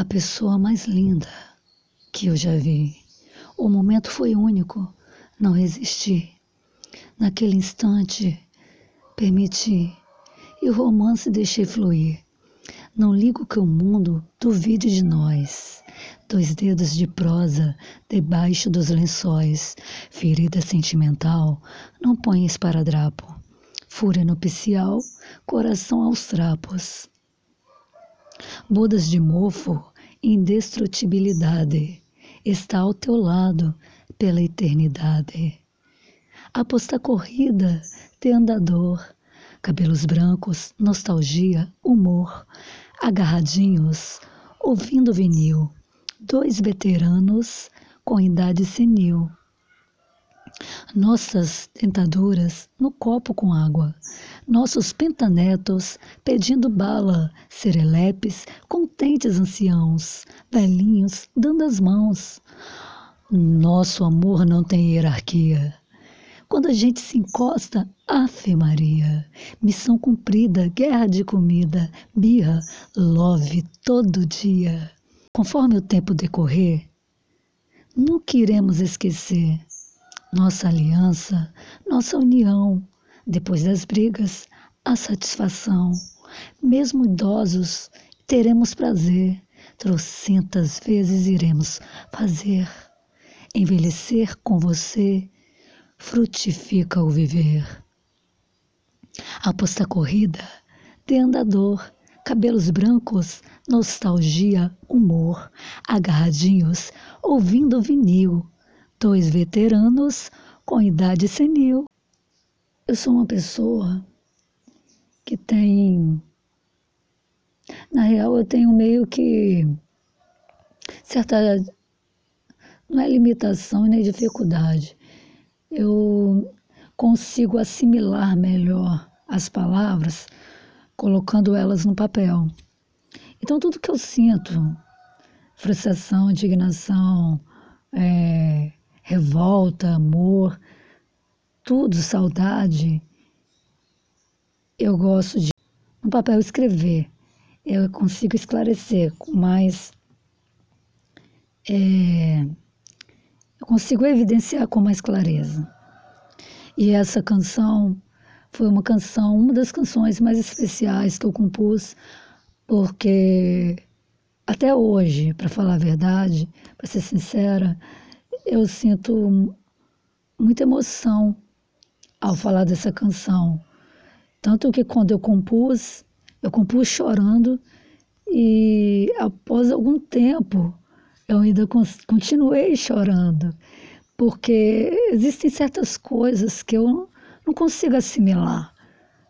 a pessoa mais linda que eu já vi. O momento foi único, não resisti. Naquele instante, permiti e o romance deixei fluir. Não ligo que o mundo duvide de nós. Dois dedos de prosa debaixo dos lençóis. Ferida sentimental, não põe esparadrapo. Fúria nupcial, coração aos trapos. Bodas de mofo, indestrutibilidade. Está ao teu lado pela eternidade. Aposta corrida, de andador cabelos brancos, nostalgia, humor, agarradinhos, ouvindo vinil, dois veteranos com idade senil. Nossas dentaduras no copo com água, nossos pentanetos pedindo bala, serelepes, contentes anciãos, velhinhos dando as mãos. Nosso amor não tem hierarquia. Quando a gente se encosta, Ave Maria, missão cumprida, guerra de comida, birra, love todo dia. Conforme o tempo decorrer, nunca iremos esquecer nossa aliança, nossa união. Depois das brigas, a satisfação. Mesmo idosos, teremos prazer. Trocentas vezes iremos fazer. Envelhecer com você frutifica o viver. Aposta corrida, de andador, cabelos brancos, nostalgia, humor, agarradinhos, ouvindo vinil, dois veteranos com idade senil. Eu sou uma pessoa que tem. Na real, eu tenho meio que certa. Não é limitação nem dificuldade eu consigo assimilar melhor as palavras colocando elas no papel. Então, tudo que eu sinto, frustração, indignação, é, revolta, amor, tudo, saudade, eu gosto de no papel escrever. Eu consigo esclarecer com mais. É, eu consigo evidenciar com mais clareza. E essa canção foi uma canção, uma das canções mais especiais que eu compus, porque até hoje, para falar a verdade, para ser sincera, eu sinto muita emoção ao falar dessa canção. Tanto que quando eu compus, eu compus chorando e após algum tempo eu ainda continuei chorando, porque existem certas coisas que eu não consigo assimilar,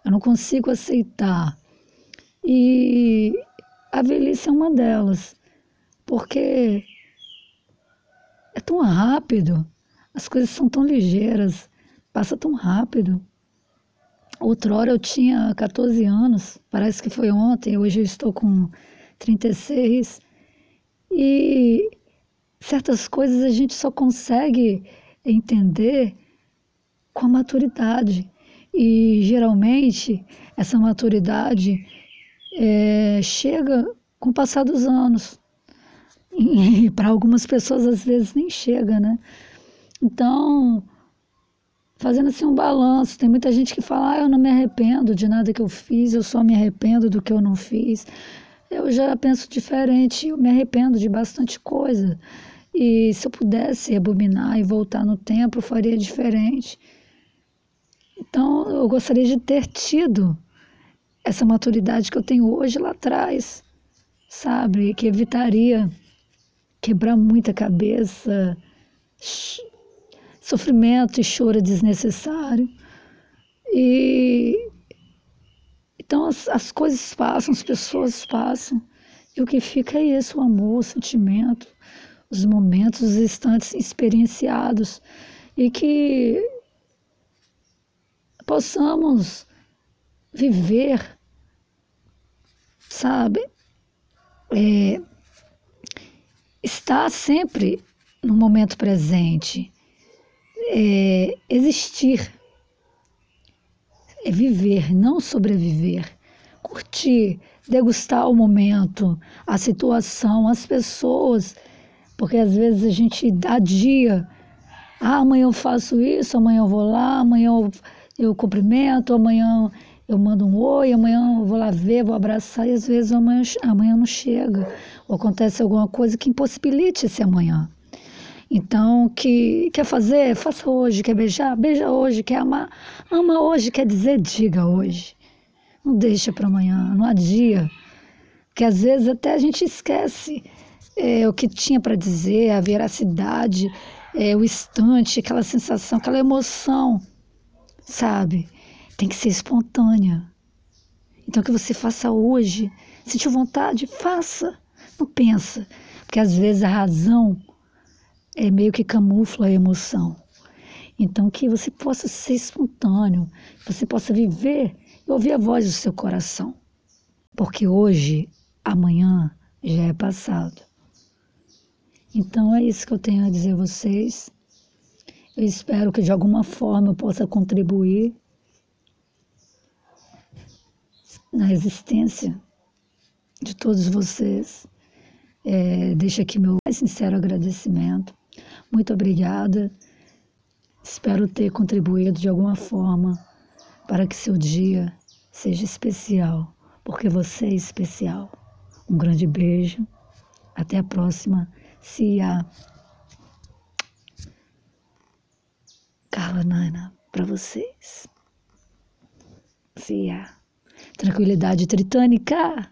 eu não consigo aceitar. E a velhice é uma delas, porque é tão rápido, as coisas são tão ligeiras, passa tão rápido. Outrora eu tinha 14 anos, parece que foi ontem, hoje eu estou com 36 e certas coisas a gente só consegue entender com a maturidade. E geralmente essa maturidade é, chega com o passar dos anos. E para algumas pessoas às vezes nem chega, né? Então, fazendo assim um balanço, tem muita gente que fala: ah, eu não me arrependo de nada que eu fiz, eu só me arrependo do que eu não fiz eu já penso diferente, eu me arrependo de bastante coisa. E se eu pudesse abominar e voltar no tempo, eu faria diferente. Então, eu gostaria de ter tido essa maturidade que eu tenho hoje lá atrás, sabe? Que evitaria quebrar muita cabeça, sofrimento e choro desnecessário. E então as, as coisas passam, as pessoas passam, e o que fica é isso, o amor, o sentimento, os momentos, os instantes experienciados, e que possamos viver, sabe, é, estar sempre no momento presente, é, existir é viver, não sobreviver. curtir, degustar o momento, a situação, as pessoas, porque às vezes a gente adia. Ah, amanhã eu faço isso, amanhã eu vou lá, amanhã eu, eu cumprimento, amanhã eu mando um oi, amanhã eu vou lá ver, vou abraçar, e às vezes amanhã, amanhã não chega, ou acontece alguma coisa que impossibilite esse amanhã. Então, que quer fazer, faça hoje, quer beijar, beija hoje, quer amar, ama hoje, quer dizer, diga hoje. Não deixa para amanhã, não adia. Porque às vezes até a gente esquece é, o que tinha para dizer, a veracidade, é, o instante, aquela sensação, aquela emoção, sabe? Tem que ser espontânea. Então que você faça hoje. Sentiu vontade, faça. Não pensa. Porque às vezes a razão é meio que camufla a emoção. Então, que você possa ser espontâneo, que você possa viver e ouvir a voz do seu coração. Porque hoje, amanhã, já é passado. Então, é isso que eu tenho a dizer a vocês. Eu espero que de alguma forma eu possa contribuir na existência de todos vocês. É, deixo aqui meu mais sincero agradecimento muito obrigada. Espero ter contribuído de alguma forma para que seu dia seja especial, porque você é especial. Um grande beijo. Até a próxima. Cia. Carla Nana, para vocês. Cia. Tranquilidade tritânica.